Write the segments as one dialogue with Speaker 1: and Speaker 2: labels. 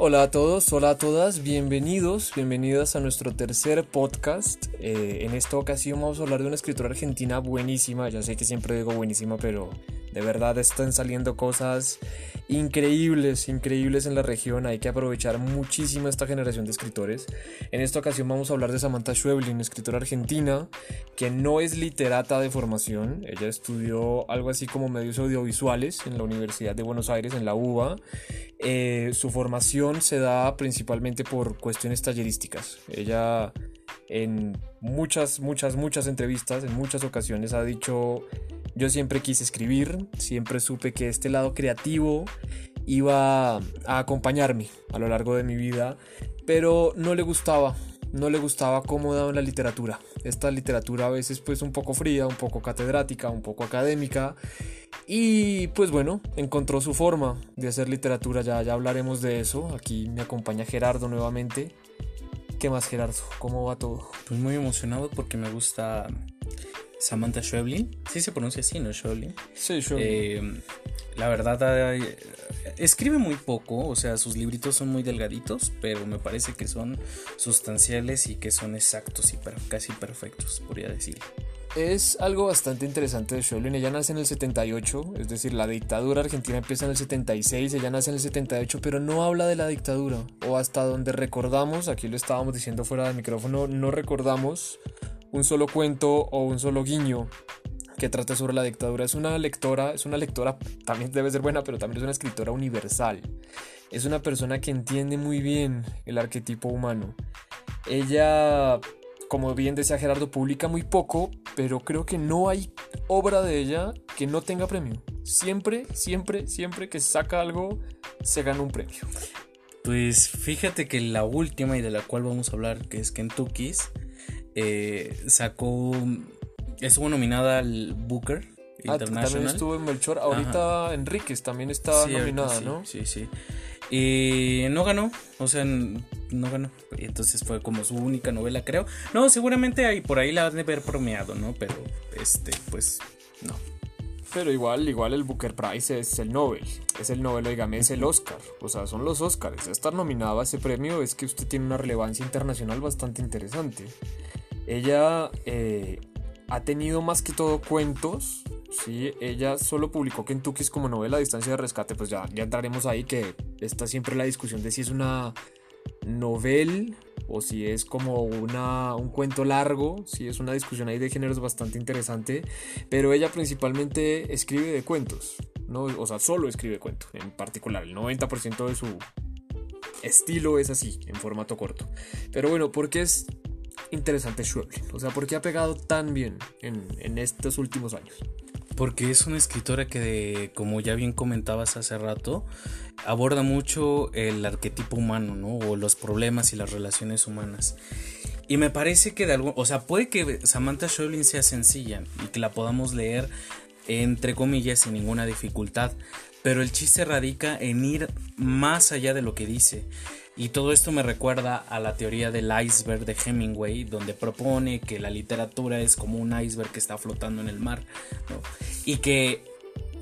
Speaker 1: Hola a todos, hola a todas, bienvenidos, bienvenidas a nuestro tercer podcast. Eh, en esta ocasión vamos a hablar de una escritora argentina buenísima, ya sé que siempre digo buenísima, pero de verdad están saliendo cosas increíbles, increíbles en la región, hay que aprovechar muchísimo esta generación de escritores. En esta ocasión vamos a hablar de Samantha Schweblin, escritora argentina, que no es literata de formación, ella estudió algo así como medios audiovisuales en la Universidad de Buenos Aires, en la UBA. Eh, su formación se da principalmente por cuestiones tallerísticas. Ella en muchas, muchas, muchas entrevistas, en muchas ocasiones ha dicho, yo siempre quise escribir, siempre supe que este lado creativo iba a acompañarme a lo largo de mi vida, pero no le gustaba, no le gustaba cómo daba la literatura. Esta literatura a veces pues un poco fría, un poco catedrática, un poco académica. Y pues bueno, encontró su forma de hacer literatura, ya, ya hablaremos de eso. Aquí me acompaña Gerardo nuevamente. ¿Qué más Gerardo? ¿Cómo va todo?
Speaker 2: Pues muy emocionado porque me gusta Samantha Schweblin. Sí se pronuncia así, ¿no? Schweblin.
Speaker 1: Sí, Schweblin.
Speaker 2: Eh, la verdad, escribe muy poco, o sea, sus libritos son muy delgaditos, pero me parece que son sustanciales y que son exactos y casi perfectos, podría decir.
Speaker 1: Es algo bastante interesante de Schweblin. Ella nace en el 78, es decir, la dictadura argentina empieza en el 76, ella nace en el 78, pero no habla de la dictadura. O hasta donde recordamos, aquí lo estábamos diciendo fuera del micrófono, no recordamos un solo cuento o un solo guiño que trate sobre la dictadura. Es una lectora, es una lectora, también debe ser buena, pero también es una escritora universal. Es una persona que entiende muy bien el arquetipo humano. Ella, como bien decía Gerardo, publica muy poco, pero creo que no hay obra de ella que no tenga premio. Siempre, siempre, siempre que saca algo, se gana un premio.
Speaker 2: Pues fíjate que la última y de la cual vamos a hablar, que es Kentucky's, eh, sacó estuvo nominada al Booker
Speaker 1: ah, también estuvo en Melchor. Ahorita Enríquez también está nominada, ¿no?
Speaker 2: Sí, sí. Y no ganó, o sea, no ganó. Y entonces fue como su única novela, creo. No, seguramente hay, por ahí la han de haber premiado, ¿no? Pero, este, pues, no.
Speaker 1: Pero igual, igual el Booker Prize es el Nobel, es el Nobel, oígame, es el Oscar, o sea, son los Oscars. Estar nominado a ese premio es que usted tiene una relevancia internacional bastante interesante. Ella eh, ha tenido más que todo cuentos. Sí, ella solo publicó Kentucky como novela a distancia de rescate, pues ya, ya entraremos ahí que está siempre la discusión de si es una novela o si es como una, un cuento largo, si es una discusión ahí de géneros bastante interesante, pero ella principalmente escribe de cuentos, ¿no? o sea, solo escribe cuentos en particular, el 90% de su estilo es así, en formato corto. Pero bueno, ¿por qué es interesante Schweblin? O sea, ¿por qué ha pegado tan bien en, estos últimos años?
Speaker 2: Porque es una escritora que, como ya bien comentabas hace rato, aborda mucho el arquetipo humano, ¿no? O los problemas y las relaciones humanas. Y me parece que de algún, o sea, puede que Samantha Schweblin sea sencilla y que la podamos leer entre comillas sin ninguna dificultad, pero el chiste radica en ir más allá de lo que dice. Y todo esto me recuerda a la teoría del iceberg de Hemingway, donde propone que la literatura es como un iceberg que está flotando en el mar, Y que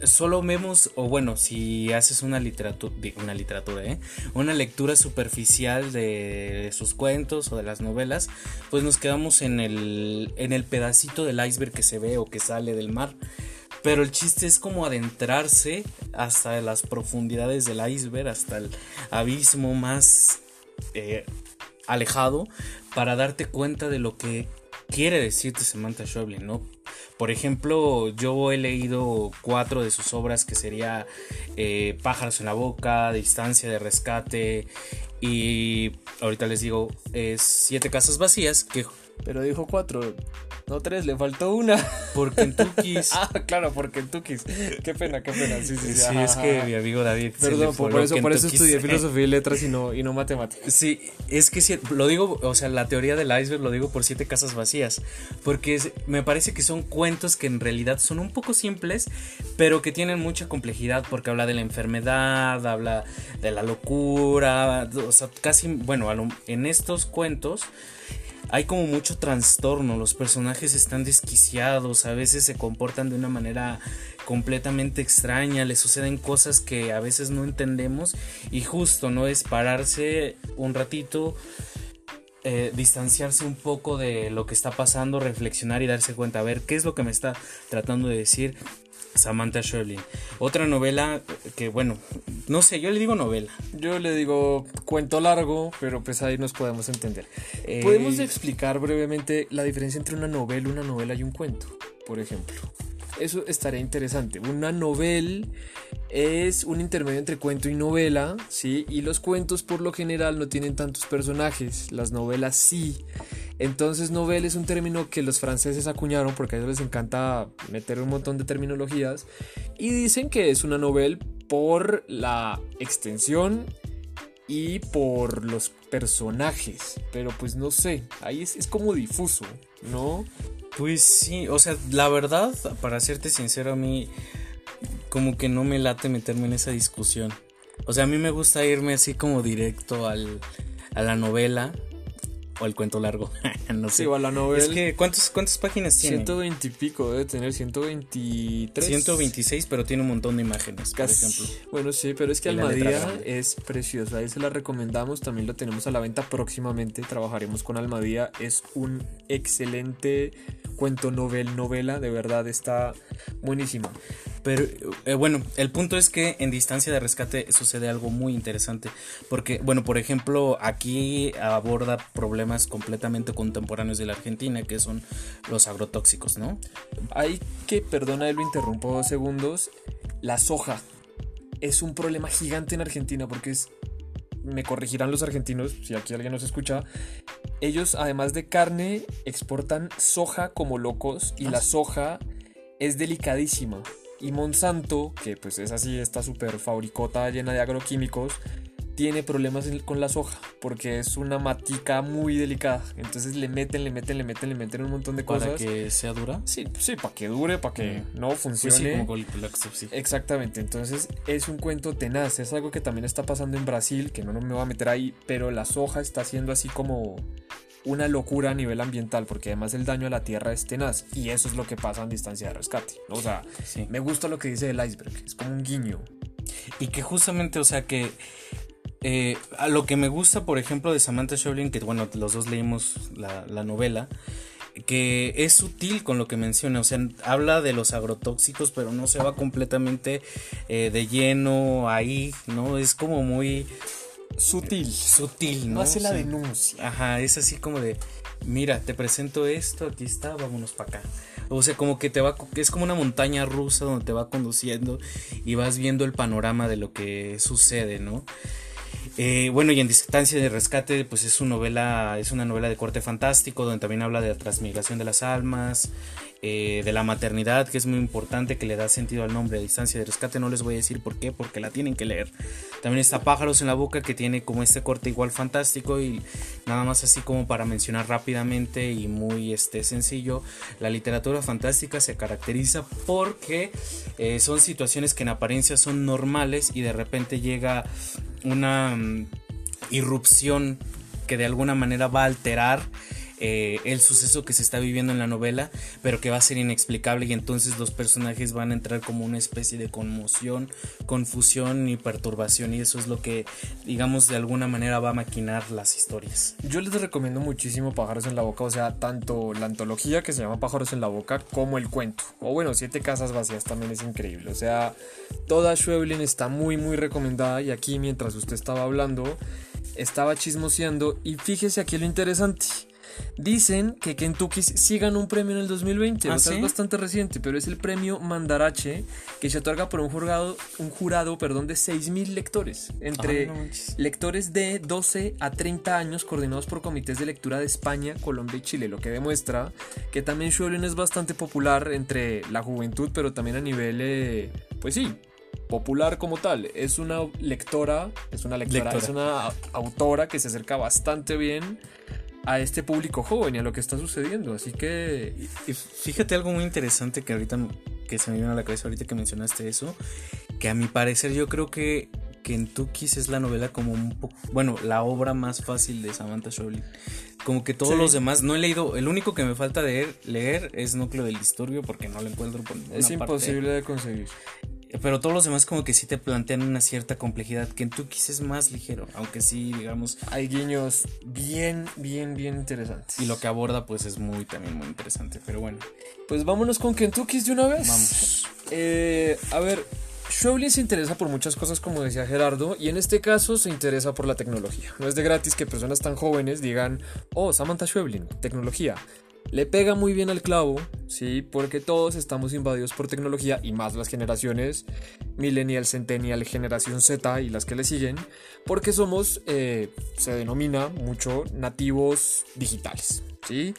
Speaker 2: solo vemos, o bueno, si haces una literatura, una literatura, ¿eh? Una lectura superficial de sus cuentos o de las novelas, pues nos quedamos en el, en el pedacito del iceberg que se ve o que sale del mar. Pero el chiste es como adentrarse hasta las profundidades del iceberg, hasta el abismo más eh, alejado, para darte cuenta de lo que quiere decirte Samantha Schweblin, ¿no? Por ejemplo, yo he leído cuatro de sus obras que sería eh, Pájaros en la Boca, Distancia de Rescate y ahorita les digo Siete Casas Vacías, que
Speaker 1: pero dijo cuatro, no tres, le faltó una.
Speaker 2: Por Kentucky's.
Speaker 1: ah, claro, por Kentucky's. Qué pena, qué pena. Sí, sí,
Speaker 2: sí. sí es que mi amigo David.
Speaker 1: Perdón, por, eso, por eso estudié filosofía y letras y no, y no matemáticas.
Speaker 2: Sí, es que si, lo digo, o sea, la teoría del iceberg lo digo por siete casas vacías. Porque me parece que son cuentos que en realidad son un poco simples, pero que tienen mucha complejidad porque habla de la enfermedad, habla de la locura, o sea, casi, bueno, en estos cuentos hay como mucho trastorno, los personajes están desquiciados, a veces se comportan de una manera completamente extraña, le suceden cosas que a veces no entendemos y justo no es pararse un ratito, eh, distanciarse un poco de lo que está pasando, reflexionar y darse cuenta, a ver, ¿qué es lo que me está tratando de decir Samantha Shirley? Otra novela que, bueno, no sé, yo le digo novela.
Speaker 1: Yo le digo cuento largo, pero pues ahí nos podemos entender.
Speaker 2: Eh,
Speaker 1: Podemos explicar brevemente la diferencia entre una novela, una novela y un cuento, por ejemplo. Eso estaría interesante. Una novela es un intermedio entre cuento y novela, ¿sí? Y los cuentos por lo general no tienen tantos personajes, las novelas sí. Entonces novela es un término que los franceses acuñaron porque a ellos les encanta meter un montón de terminologías y dicen que es una novela por la extensión y por los personajes, pero pues no sé, ahí es, es como difuso, ¿no?
Speaker 2: Pues sí, o sea, la verdad, para serte sincero, a mí como que no me late meterme en esa discusión. O sea, a mí me gusta irme así como directo al, a la novela o al cuento largo. no sé.
Speaker 1: Sí, o la novela.
Speaker 2: Es que, ¿cuántos, ¿cuántas páginas tiene?
Speaker 1: 120 y pico, debe tener 123.
Speaker 2: 126, pero tiene un montón de imágenes,
Speaker 1: Casi.
Speaker 2: por ejemplo.
Speaker 1: Bueno, sí, pero es que
Speaker 2: Y la
Speaker 1: Almadía es precioso. Ahí se la recomendamos. También lo tenemos a la venta próximamente. Trabajaremos con Almadía. Es un excelente cuento novel, novela. De verdad está buenísimo.
Speaker 2: Pero eh, bueno, el punto es que en distancia de rescate sucede algo muy interesante. Porque, bueno, por ejemplo, aquí aborda problemas completamente contemporáneos de la Argentina, que son los agrotóxicos, ¿no?
Speaker 1: Hay que, perdona, lo interrumpo dos segundos. La soja es un problema gigante en Argentina porque es. Me corregirán los argentinos, si aquí alguien nos escucha. Ellos, además de carne, exportan soja como locos y
Speaker 2: Ah,
Speaker 1: la soja es delicadísima. Y Monsanto, que pues es así, esta super fabricota llena de agroquímicos, tiene problemas con la soja porque es una matica muy delicada. Entonces le meten, le meten, le meten, le meten un montón de
Speaker 2: Para
Speaker 1: cosas.
Speaker 2: que sea dura.
Speaker 1: Sí, sí, para que dure, para que
Speaker 2: Mm.
Speaker 1: no
Speaker 2: Pues
Speaker 1: funcione.
Speaker 2: sí, como con la sí.
Speaker 1: Exactamente, entonces es un cuento tenaz, es algo que también está pasando en Brasil, que no me voy a meter ahí, pero la soja está haciendo así como una locura a nivel ambiental, porque además el daño a la tierra es tenaz, y eso es lo que pasa en distancia de rescate. ¿no? O sea,
Speaker 2: Sí.
Speaker 1: me gusta lo que dice el iceberg, es como un guiño.
Speaker 2: Y que justamente, o sea, que eh, a lo que me gusta, por ejemplo, de Samantha Schweblin, que bueno, los dos leímos la, la novela, que es sutil con lo que menciona, o sea, habla de los agrotóxicos, pero no se va completamente eh, de lleno ahí, ¿no? Es como muy
Speaker 1: Sutil,
Speaker 2: sutil, ¿no?
Speaker 1: no hace la denuncia.
Speaker 2: Ajá, es así como de, mira, te presento esto, aquí está, vámonos para acá. O sea, como que te va, es como una montaña rusa donde te va conduciendo y vas viendo el panorama de lo que sucede, ¿no? Eh, bueno, y en Distancia de Rescate, pues es una novela, es una novela de corte fantástico, donde también habla de la transmigración de las almas, eh, de la maternidad, que es muy importante, que le da sentido al nombre, Distancia de Rescate, no les voy a decir por qué, porque la tienen que leer. También está Pájaros en la Boca, que tiene como este corte igual fantástico, y nada más así como para mencionar rápidamente y muy este, sencillo, la literatura fantástica se caracteriza porque eh, son situaciones que en apariencia son normales y de repente llega una mm, irrupción que de alguna manera va a alterar eh, el suceso que se está viviendo en la novela, pero que va a ser inexplicable y entonces los personajes van a entrar como una especie de conmoción, confusión y perturbación y eso es lo que digamos de alguna manera va a maquinar las historias.
Speaker 1: Yo les recomiendo muchísimo Pájaros en la Boca, o sea, tanto la antología que se llama Pájaros en la Boca como el cuento. O bueno, Siete Casas Vacías también es increíble. O sea, toda Schweblin está muy, muy recomendada. Y aquí, mientras usted estaba hablando, estaba chismoseando. Y fíjese aquí lo interesante. Dicen que Kentucky sí ganó un premio en el 2020,
Speaker 2: ¿Ah,
Speaker 1: o sea,
Speaker 2: sí?
Speaker 1: es bastante reciente, pero es el premio Mandarache que se otorga por un jurado, un jurado perdón, de 6.000 lectores, entre
Speaker 2: no
Speaker 1: lectores de 12 a 30 años coordinados por comités de lectura de España, Colombia y Chile, lo que demuestra que también Schweblin es bastante popular entre la juventud, pero también a nivel, eh, pues sí, popular como tal. Es una lectora, es una lectora,
Speaker 2: Lectora.
Speaker 1: es una autora que se acerca bastante bien a este público joven y a lo que está sucediendo, así que
Speaker 2: Y fíjate algo muy interesante que ahorita que se me vino a la cabeza ahorita que mencionaste eso, que a mi parecer yo creo que Kentucky es la novela como un poco, bueno, la obra más fácil de Samantha Schweblin. Como que todos
Speaker 1: Sí.
Speaker 2: los demás no he leído. El único que me falta leer, leer es Núcleo del Disturbio porque no lo encuentro por ninguna
Speaker 1: Es
Speaker 2: parte.
Speaker 1: imposible de conseguir.
Speaker 2: Pero todos los demás como que sí te plantean una cierta complejidad. Kentucky es más ligero, aunque sí, digamos,
Speaker 1: Hay guiños bien, bien, bien interesantes.
Speaker 2: y lo que aborda pues es muy también muy interesante. Pero bueno,
Speaker 1: Pues vámonos con Kentucky de una vez.
Speaker 2: vamos.
Speaker 1: Eh, a ver, Schweblin se interesa por muchas cosas, como decía Gerardo, y en este caso se interesa por la tecnología. No es de gratis que personas tan jóvenes digan, oh, Samantha Schweblin, tecnología. Le pega muy bien al clavo, sí, porque todos estamos invadidos por tecnología y más las generaciones Millennial, Centennial, Generación Z y las que le siguen, porque somos, eh, se denomina mucho nativos digitales, sí.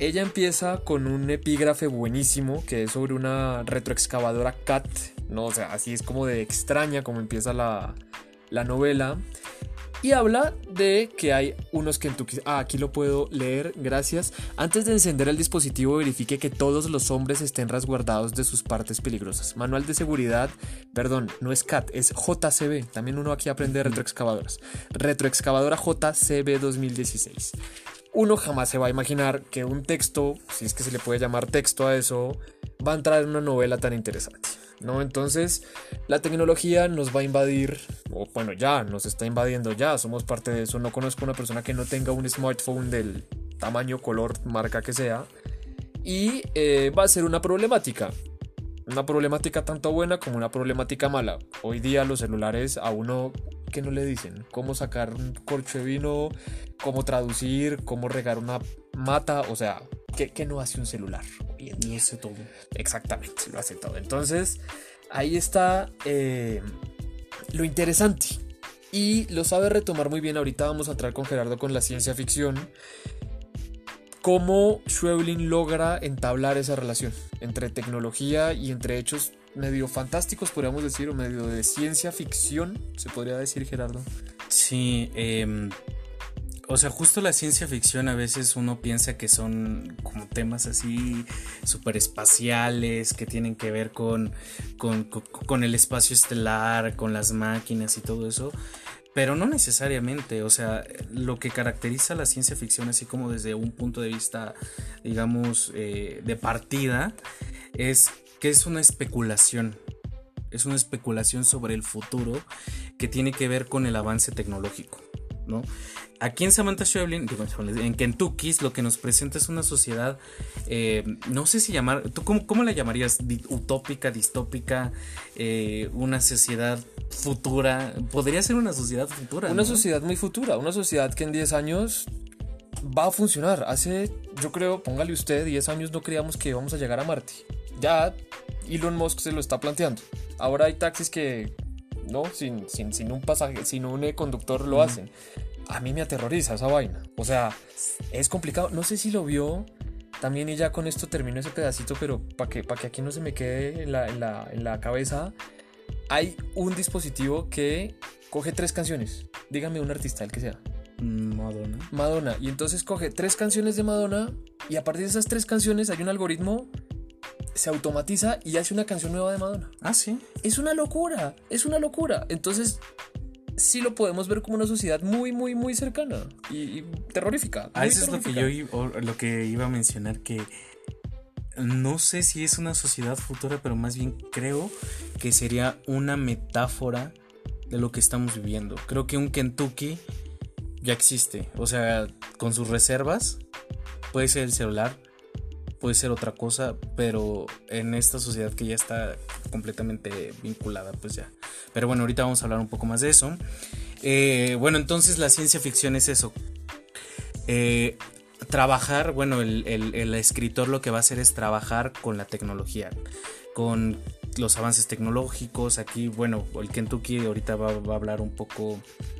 Speaker 1: Ella empieza con un epígrafe buenísimo que es sobre una retroexcavadora CAT, ¿no? O sea, así es como de extraña como empieza la, la novela. Y habla de que hay unos Kentucky. Ah, aquí lo puedo leer, gracias. Antes de encender el dispositivo, verifique que todos los hombres estén resguardados de sus partes peligrosas. Manual de seguridad, perdón, no es CAT, es JCB. También uno aquí aprende de retroexcavadoras. Retroexcavadora JCB 2016 uno jamás se va a imaginar que un texto, si es que se le puede llamar texto a eso, va a entrar en una novela tan interesante. ¿No? Entonces, la tecnología nos va a invadir, o bueno, ya nos está invadiendo, ya somos parte de eso. No conozco una persona que no tenga un smartphone del tamaño, color, marca que sea. Y eh, va a ser una problemática. Una problemática tanto buena como una problemática mala. Hoy día los celulares a uno que no le dicen cómo sacar un corcho de vino, cómo traducir, cómo regar una mata, o sea, ¿qué, qué no hace un celular hoy en día?
Speaker 2: No sé todo.
Speaker 1: Exactamente, lo hace todo. Entonces, ahí está eh, lo interesante. Y lo sabe retomar muy bien. Ahorita vamos a entrar con Gerardo con la ciencia ficción. Cómo Schweblin logra entablar esa relación entre tecnología y entre hechos medio fantásticos, podríamos decir, o medio de ciencia ficción, se podría decir, Gerardo.
Speaker 2: Sí, eh, o sea, justo la ciencia ficción a veces uno piensa que son como temas así súper espaciales, que tienen que ver con, con, con, con el espacio estelar, con las máquinas y todo eso. Pero no necesariamente, o sea, lo que caracteriza la ciencia ficción, así como desde un punto de vista, digamos, eh, de partida, es que es una especulación. Es una especulación sobre el futuro que tiene que ver con el avance tecnológico, ¿no? Aquí en Samantha Schweblin, en Kentucky, lo que nos presenta es una sociedad, eh, no sé si llamar, ¿tú cómo, cómo la llamarías? ¿Utópica, distópica? Eh, ¿Una sociedad futura? Podría ser una sociedad futura.
Speaker 1: Una
Speaker 2: ¿no?
Speaker 1: sociedad muy futura, una sociedad que en 10 años va a funcionar. Hace, yo creo, póngale usted, 10 años no creíamos que íbamos a llegar a Marte. Ya Elon Musk se lo está planteando. Ahora hay taxis que, no, sin, sin, sin un pasaje, sin un eh, conductor lo hacen. A mí me aterroriza esa vaina. O sea, es complicado. No sé si lo vio. También y ya con esto termino ese pedacito, pero para que, pa que aquí no se me quede en la, en la, en la cabeza, hay un dispositivo que coge tres canciones. Dígame un artista, el que sea.
Speaker 2: Madonna.
Speaker 1: Madonna. Y entonces coge tres canciones de Madonna y a partir de esas tres canciones hay un algoritmo, se automatiza y hace una canción nueva de Madonna.
Speaker 2: Ah, sí.
Speaker 1: Es una locura, es una locura. Entonces sí lo podemos ver como una sociedad muy, muy, muy cercana y, y terrorífica.
Speaker 2: Ah, eso es lo que yo lo que iba a mencionar que no sé si es una sociedad futura, pero más bien creo que sería una metáfora de lo que estamos viviendo. Creo que un Kentucky ya existe, o sea, con sus reservas puede ser el celular, puede ser otra cosa, pero en esta sociedad que ya está completamente vinculada, pues ya. Pero bueno, ahorita vamos a hablar un poco más de eso. Eh, bueno, entonces la ciencia ficción es eso. Eh, trabajar, bueno, el, el- el escritor lo que va a hacer es trabajar con la tecnología, con los avances tecnológicos. Aquí, bueno, el Kentucky ahorita va, va a hablar un poco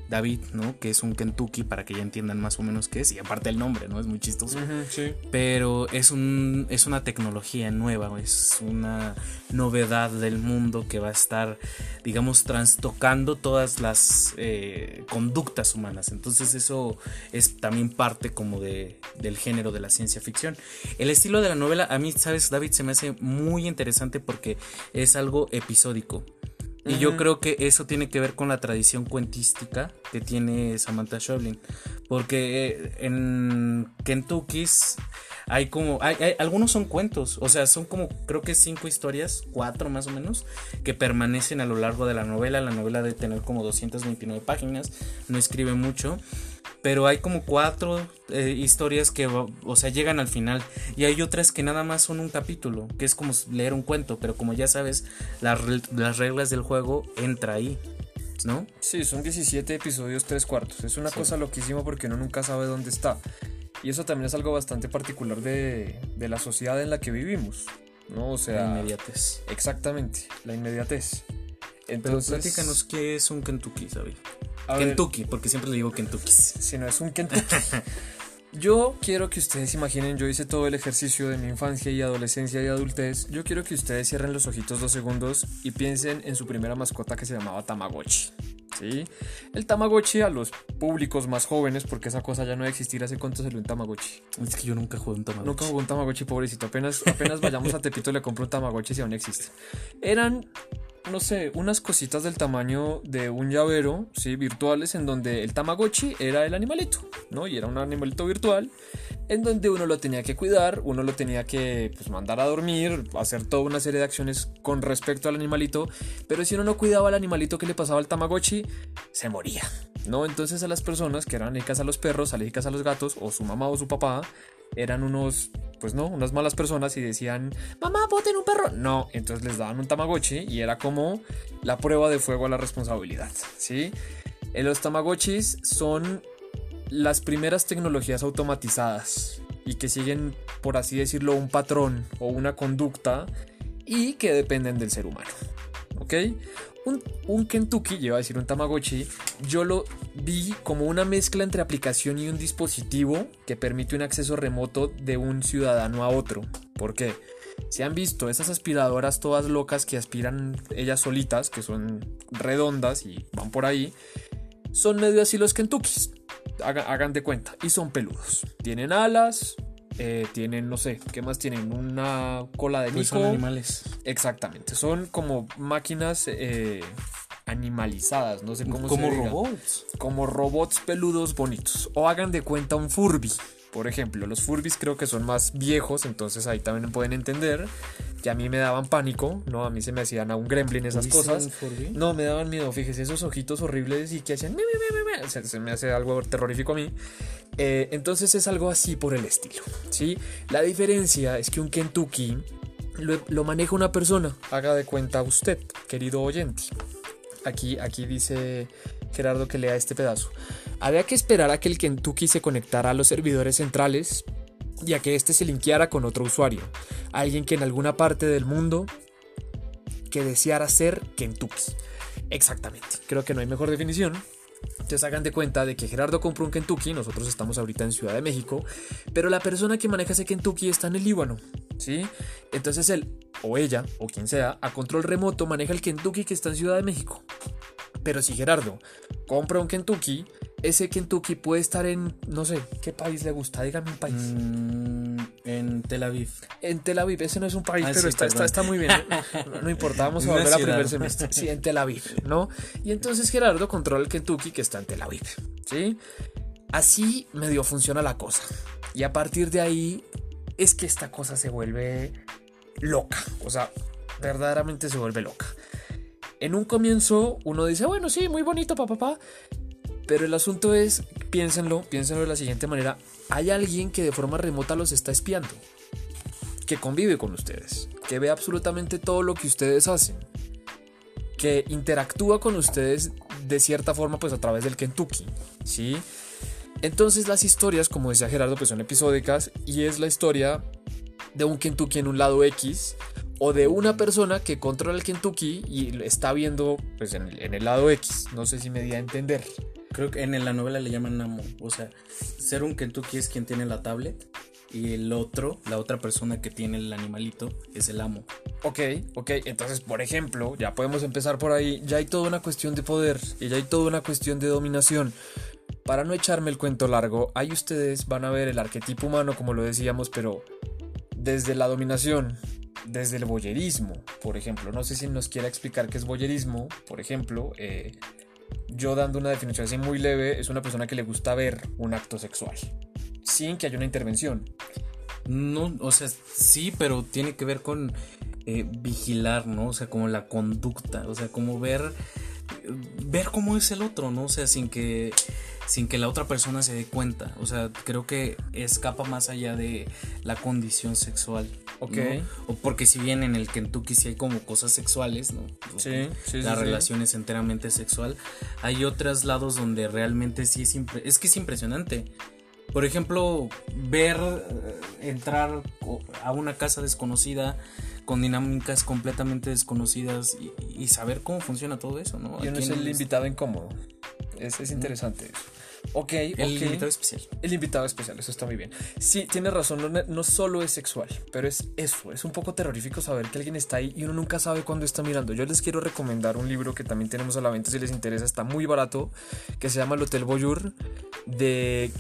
Speaker 2: David, ¿no? Que es un Kentucky para que ya entiendan más o menos qué es. Y aparte el nombre, ¿no? Es muy chistoso.
Speaker 1: Sí.
Speaker 2: Pero es, un, es una tecnología nueva, es una novedad del mundo que va a estar, digamos, trastocando todas las eh, conductas humanas. Entonces eso es también parte como de, del género de la ciencia ficción. El estilo de la novela, a mí, ¿sabes, David? Se me hace muy interesante porque es algo episódico. Y yo creo que eso tiene que ver con la tradición cuentística que tiene Samantha Shoblin. Porque eh, en Kentucky's hay como. Hay, algunos son cuentos. O sea, son como creo que cinco historias, cuatro más o menos, que permanecen a lo largo de la novela. La novela debe tener como 229 páginas. No escribe mucho pero hay como cuatro eh, historias que, o sea, llegan al final. Y hay otras que nada más son un capítulo, que es como leer un cuento, pero como ya sabes, las reglas del juego entra ahí. ¿No?
Speaker 1: Sí, son 17 episodios, 3 cuartos. Es una cosa loquísima porque uno nunca sabe dónde está. Y eso también es algo bastante particular de, de la sociedad en la que vivimos. ¿No? O sea.
Speaker 2: La inmediatez.
Speaker 1: Exactamente, la inmediatez.
Speaker 2: Entonces, Pero platícanos qué es un Kentucky, ¿sabes? Kentucky, porque siempre le digo Kentucky.
Speaker 1: Si no es un Kentucky. Yo quiero que ustedes imaginen, yo hice todo el ejercicio de mi infancia y adolescencia y adultez. Yo quiero que ustedes cierren los ojitos dos segundos y piensen en su primera mascota que se llamaba Tamagotchi. ¿Sí? El Tamagotchi a los públicos más jóvenes, porque esa cosa ya no existir. ¿Hace cuánto salió un Tamagotchi?
Speaker 2: Es que yo nunca jugué un Tamagotchi.
Speaker 1: Nunca jugué un Tamagotchi, pobrecito. Apenas, apenas vayamos a Tepito le compro un Tamagotchi si aún existe. Eran no sé, unas cositas del tamaño de un llavero, ¿sí? Virtuales, en donde el Tamagotchi era el animalito, ¿no? Y era un animalito virtual, en donde uno lo tenía que cuidar, uno lo tenía que pues, mandar a dormir, hacer toda una serie de acciones con respecto al animalito, pero si uno no cuidaba al animalito que le pasaba al Tamagotchi, se moría, ¿no? Entonces a las personas que eran alérgicas a los perros, alérgicas a los gatos, o su mamá o su papá, eran unos pues no, unas malas personas y decían, mamá, boten un perro. No, entonces les daban un tamagotchi y era como la prueba de fuego a la responsabilidad, ¿sí? En los tamagotchis son las primeras tecnologías automatizadas y que siguen, por así decirlo, un patrón o una conducta y que dependen del ser humano, ¿ok? Un, Kentucky, lleva a decir un Tamagotchi, yo lo vi como una mezcla entre aplicación y un dispositivo que permite un acceso remoto de un ciudadano a otro. ¿Por qué? Se han visto esas aspiradoras todas locas que aspiran ellas solitas, que son redondas y van por ahí, son medio así los Kentuckys. Hagan de cuenta. Y son peludos. Tienen alas, eh, tienen, no sé, ¿qué más tienen? Una cola de pues
Speaker 2: Son animales.
Speaker 1: Exactamente, son como máquinas eh, animalizadas, no sé cómo
Speaker 2: como robots.
Speaker 1: Como robots peludos bonitos. O hagan de cuenta un Furby. Por ejemplo, los Furbis creo que son más viejos, entonces ahí también pueden entender que a mí me daban pánico, ¿no? A mí se me hacían a un gremlin esas cosas. No, me daban miedo, fíjese, esos ojitos horribles y que hacían... Se, me hace algo terrorífico a mí. Eh, entonces es algo así por el estilo, ¿sí? La diferencia es que un Kentucky lo, lo maneja una persona. Haga de cuenta usted, querido oyente. Aquí, aquí dice Gerardo que lea este pedazo. Había que esperar a que el Kentucky se conectara a los servidores centrales y a que éste se linkeara con otro usuario, alguien que en alguna parte del mundo que deseara ser Kentucky. Exactamente, creo que no hay mejor definición. Entonces hagan de cuenta de que Gerardo compró un Kentucky, nosotros estamos ahorita en Ciudad de México, pero la persona que maneja ese Kentucky está en el Líbano, ¿sí? Entonces él, o ella, o quien sea, a control remoto maneja el Kentucky que está en Ciudad de México. Pero si Gerardo compra un Kentucky, ese Kentucky puede estar en, no sé, ¿qué país le gusta? Dígame un país.
Speaker 2: Mm, en Tel Aviv.
Speaker 1: En Tel Aviv, ese no es un país, ah, pero está, está, muy bien. No, importa, vamos a volver a primer semestre. Sí, en Tel Aviv, ¿no? Y entonces Gerardo controla el Kentucky que está en Tel Aviv, ¿sí? Así medio funciona la cosa. Y a partir de ahí es que esta cosa se vuelve loca. O sea, verdaderamente se vuelve loca. En un comienzo uno dice, bueno, sí, muy bonito, papá, papá. Pero el asunto es, piénsenlo, piénsenlo de la siguiente manera. Hay alguien que de forma remota los está espiando. Que convive con ustedes. Que ve absolutamente todo lo que ustedes hacen. Que interactúa con ustedes de cierta forma pues a través del Kentucky. ¿Sí? Entonces las historias, como decía Gerardo, pues son episódicas. Y es la historia de un Kentucky en un lado X o de una persona que controla el Kentucky y está viendo pues en el, lado X. No sé si me di a entender.
Speaker 2: Creo que en la novela le llaman amo. O sea, ser un Kentucky es quien tiene la tablet y el otro, la otra persona que tiene el animalito, es el amo.
Speaker 1: Ok, ok. Entonces, por ejemplo, ya podemos empezar por ahí. Ya hay toda una cuestión de poder y ya hay toda una cuestión de dominación. Para no echarme el cuento largo, ahí ustedes van a ver el arquetipo humano, como lo decíamos, pero desde la dominación, desde el boyerismo, por ejemplo. No sé si nos quiera explicar qué es boyerismo, por ejemplo. Eh, yo dando una definición así muy leve, es una persona que le gusta ver un acto sexual, sin que haya una intervención.
Speaker 2: No, o sea, sí, pero tiene que ver con eh, vigilar, ¿no? O sea, como la conducta, o sea, como ver, ver cómo es el otro, ¿no? O sea, sin que sin que la otra persona se dé cuenta. O sea, creo que escapa más allá de la condición sexual. Ok. O porque si bien en el Kentucky sí hay como cosas sexuales, ¿no?
Speaker 1: Sí, sí,
Speaker 2: La relación es enteramente sexual. Hay otros lados donde realmente sí es... Es que es impresionante. Por ejemplo, ver eh, entrar a una casa desconocida con dinámicas completamente desconocidas y, saber cómo funciona todo eso, ¿no?
Speaker 1: Y no es el invitado incómodo. Es, es interesante eso. Ok,
Speaker 2: el invitado especial.
Speaker 1: El invitado especial, eso está muy bien. Sí, tiene razón, no, no, solo es sexual, pero es eso. Es un poco terrorífico saber que alguien está ahí y uno nunca sabe cuándo está mirando. Yo les quiero recomendar un libro que también tenemos a la venta si les interesa, está muy barato, que se llama El Hotel Boyur de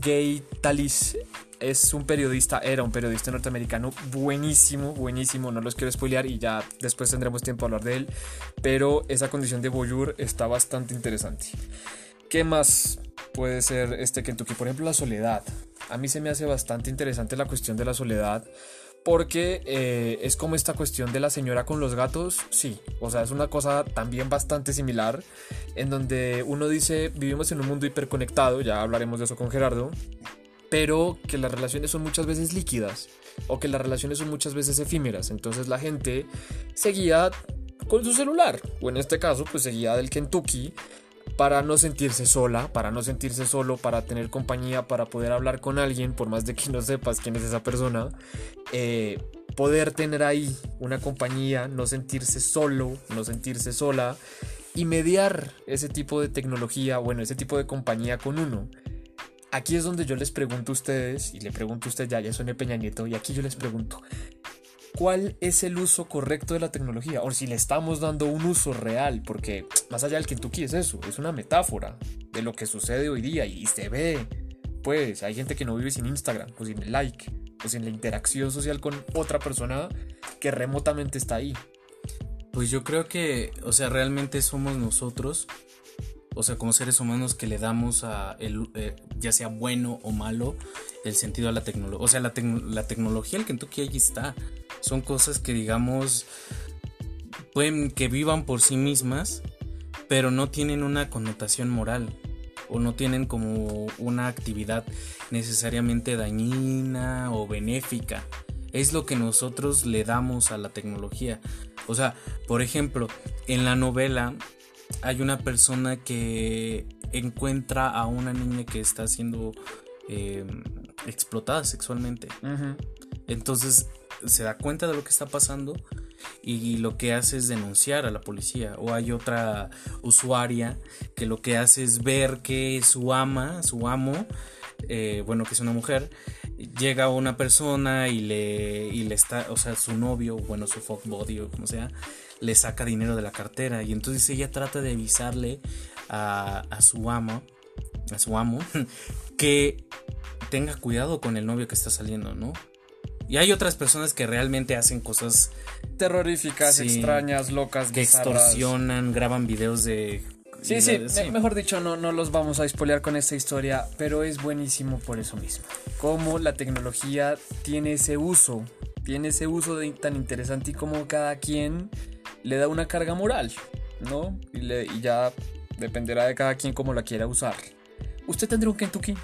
Speaker 1: Gay Talis. Es un periodista, era un periodista norteamericano buenísimo, buenísimo. No los quiero spoilear y ya después tendremos tiempo a hablar de él. Pero esa condición de Boyur está bastante interesante. ¿Qué más puede ser este Kentucky? Por ejemplo, la soledad. A mí se me hace bastante interesante la cuestión de la soledad. Porque eh, es como esta cuestión de la señora con los gatos, sí, o sea, es una cosa también bastante similar, en donde uno dice, vivimos en un mundo hiperconectado, ya hablaremos de eso con Gerardo, pero que las relaciones son muchas veces líquidas, o que las relaciones son muchas veces efímeras, entonces la gente seguía con su celular, o en este caso, pues seguía del Kentucky, para no sentirse sola, para no sentirse solo, para tener compañía, para poder hablar con alguien, por más de que no sepas quién es esa persona, eh, poder tener ahí una compañía, no sentirse solo, no sentirse sola y mediar ese tipo de tecnología, bueno, ese tipo de compañía con uno. Aquí es donde yo les pregunto a ustedes, y le pregunto a usted ya, ya soy Peña Nieto, y aquí yo les pregunto, cuál es el uso correcto de la tecnología o si le estamos dando un uso real, porque más allá del Kentucky es eso, es una metáfora de lo que sucede hoy día y se ve. Pues hay gente que no vive sin Instagram o sin el like o sin la interacción social con otra persona que remotamente está ahí.
Speaker 2: Pues yo creo que, o sea, realmente somos nosotros, o sea, como seres humanos que le damos a, el, eh, ya sea bueno o malo, el sentido a la tecnología. O sea, la, la tecnología, el Kentucky ahí está son cosas que digamos pueden que vivan por sí mismas, pero no tienen una connotación moral o no tienen como una actividad necesariamente dañina o benéfica. Es lo que nosotros le damos a la tecnología. O sea, por ejemplo, en la novela hay una persona que encuentra a una niña que está siendo eh, explotada sexualmente. Entonces se da cuenta de lo que está pasando y lo que hace es denunciar a la policía. O hay otra usuaria que lo que hace es ver que su ama, su amo, eh, bueno, que es una mujer, llega a una persona y le, y le está, o sea, su novio, bueno, su fuck body o como sea, le saca dinero de la cartera y entonces ella trata de avisarle a, a su amo, a su amo, que tenga cuidado con el novio que está saliendo, ¿no? Y hay otras personas que realmente hacen cosas
Speaker 1: terroríficas, extrañas, locas,
Speaker 2: que extorsionan, graban videos de
Speaker 1: Sí, sí, mejor dicho, no, no los vamos a espolear con esta historia, pero es buenísimo por eso mismo. Cómo la tecnología tiene ese uso, tiene ese uso de, tan interesante y cómo cada quien le da una carga moral, ¿no? Y, le, y ya dependerá de cada quien cómo la quiera usar. ¿Usted tendría un Kentucky?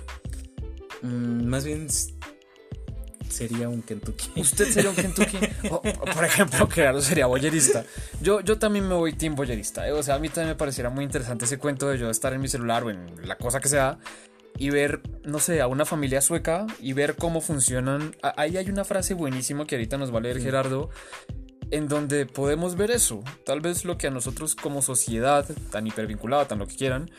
Speaker 2: Mm, más bien sería un Kentucky.
Speaker 1: Usted sería un Kentucky. por ejemplo, claro, sería boyerista. Yo, yo también me voy team boyerista. ¿eh? O sea, a mí también me pareciera muy interesante ese cuento de yo estar en mi celular o en la cosa que sea y ver, no sé, a una familia sueca y ver cómo funcionan. Ahí hay una frase buenísima que ahorita nos va a leer Gerardo, en donde podemos ver eso. Tal vez lo que a nosotros como sociedad, tan hipervinculada, tan lo que quieran,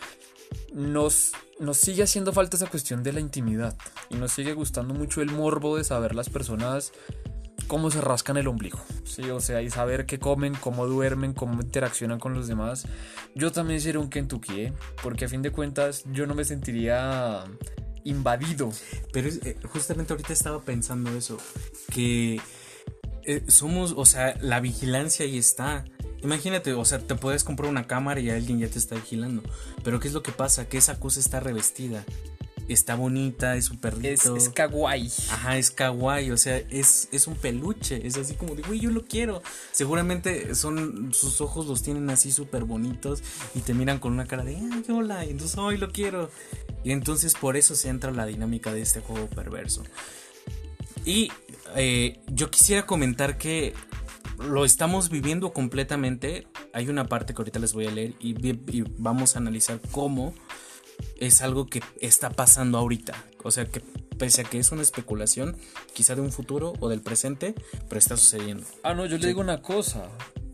Speaker 1: nos, nos sigue haciendo falta esa cuestión de la intimidad y nos sigue gustando mucho el morbo de saber las personas cómo se rascan el ombligo, ¿sí? O sea, y saber qué comen, cómo duermen, cómo interaccionan con los demás. Yo también sería un Kentucky, ¿eh? porque a fin de cuentas yo no me sentiría invadido.
Speaker 2: Pero eh, justamente ahorita estaba pensando eso, que eh, somos, o sea, la vigilancia ahí está. Imagínate, o sea, te puedes comprar una cámara y alguien ya te está vigilando. Pero ¿qué es lo que pasa? Que esa cosa está revestida. Está bonita, es un perrito.
Speaker 1: Es, es kawaii.
Speaker 2: Ajá, es kawaii, o sea, es, es un peluche. Es así como de, güey, yo lo quiero. Seguramente son, sus ojos los tienen así súper bonitos y te miran con una cara de, ay, hola, y entonces, hoy lo quiero. Y entonces por eso se entra la dinámica de este juego perverso. Y eh, yo quisiera comentar que lo estamos viviendo completamente. Hay una parte que ahorita les voy a leer y, vamos a analizar cómo es algo que está pasando ahorita. O sea que pese a que es una especulación, quizá de un futuro o del presente, pero está sucediendo.
Speaker 1: Ah, no, yo le digo una cosa.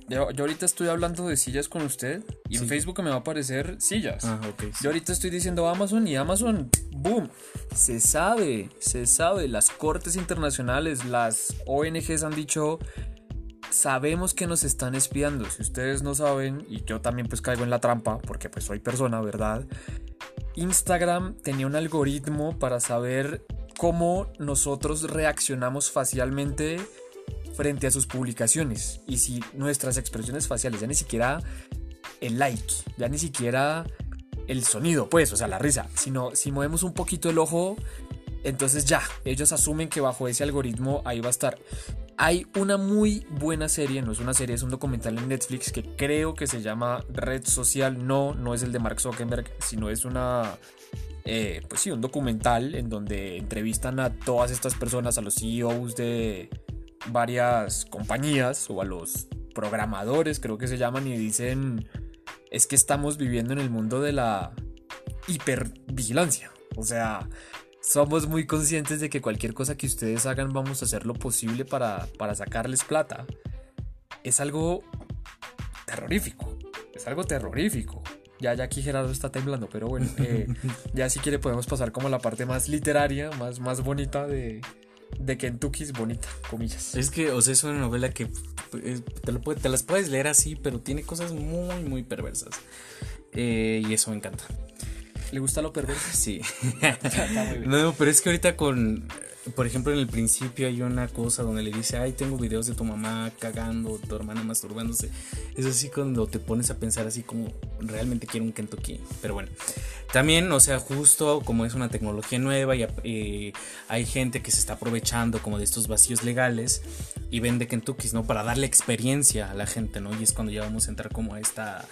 Speaker 1: Yo, ahorita estoy hablando de sillas con usted y en Facebook me va a aparecer sillas.
Speaker 2: Ah, ok.
Speaker 1: Yo ahorita estoy diciendo Amazon y Amazon, boom, se sabe, se sabe. Las cortes internacionales, las ONGs han dicho, sabemos que nos están espiando. Si ustedes no saben, y yo también pues caigo en la trampa, porque pues soy persona, ¿verdad? Instagram tenía un algoritmo para saber cómo nosotros reaccionamos facialmente frente a sus publicaciones y si nuestras expresiones faciales, ya ni siquiera el like, ya ni siquiera el sonido, pues, o sea, la risa, sino si movemos un poquito el ojo, entonces ya, ellos asumen que bajo ese algoritmo ahí va a estar. Hay una muy buena serie, no es una serie, es un documental en Netflix que creo que se llama Red Social. No, no es el de Mark Zuckerberg, sino es una, eh, pues sí, un documental en donde entrevistan a todas estas personas, a los CEOs de, varias compañías o a los programadores, creo que se llaman, y dicen, es que estamos viviendo en el mundo de la hipervigilancia. O sea, somos muy conscientes de que cualquier cosa que ustedes hagan vamos a hacer lo posible para, para sacarles plata. Es algo terrorífico. Es algo terrorífico. Ya, ya aquí Gerardo está temblando, pero bueno, eh, ya si quiere podemos pasar como a la parte más literaria, más, más bonita de, de Kentucky es bonita, comillas.
Speaker 2: Es que, o sea, es una novela que eh, te, las puedes leer así, pero tiene cosas muy, muy perversas. Eh, y eso me encanta.
Speaker 1: ¿Le gusta lo perverso?
Speaker 2: Sí. no, pero es que ahorita con por ejemplo, en el principio hay una cosa donde le dice, ay, tengo videos de tu mamá cagando, tu hermana masturbándose. Es así cuando te pones a pensar así como, realmente quiero un Kentucky. Pero bueno, también, o sea, justo como es una tecnología nueva y eh, hay gente que se está aprovechando como de estos vacíos legales y vende Kentuckys, ¿no? Para darle experiencia a la gente, ¿no? Y es cuando ya vamos a entrar como a esta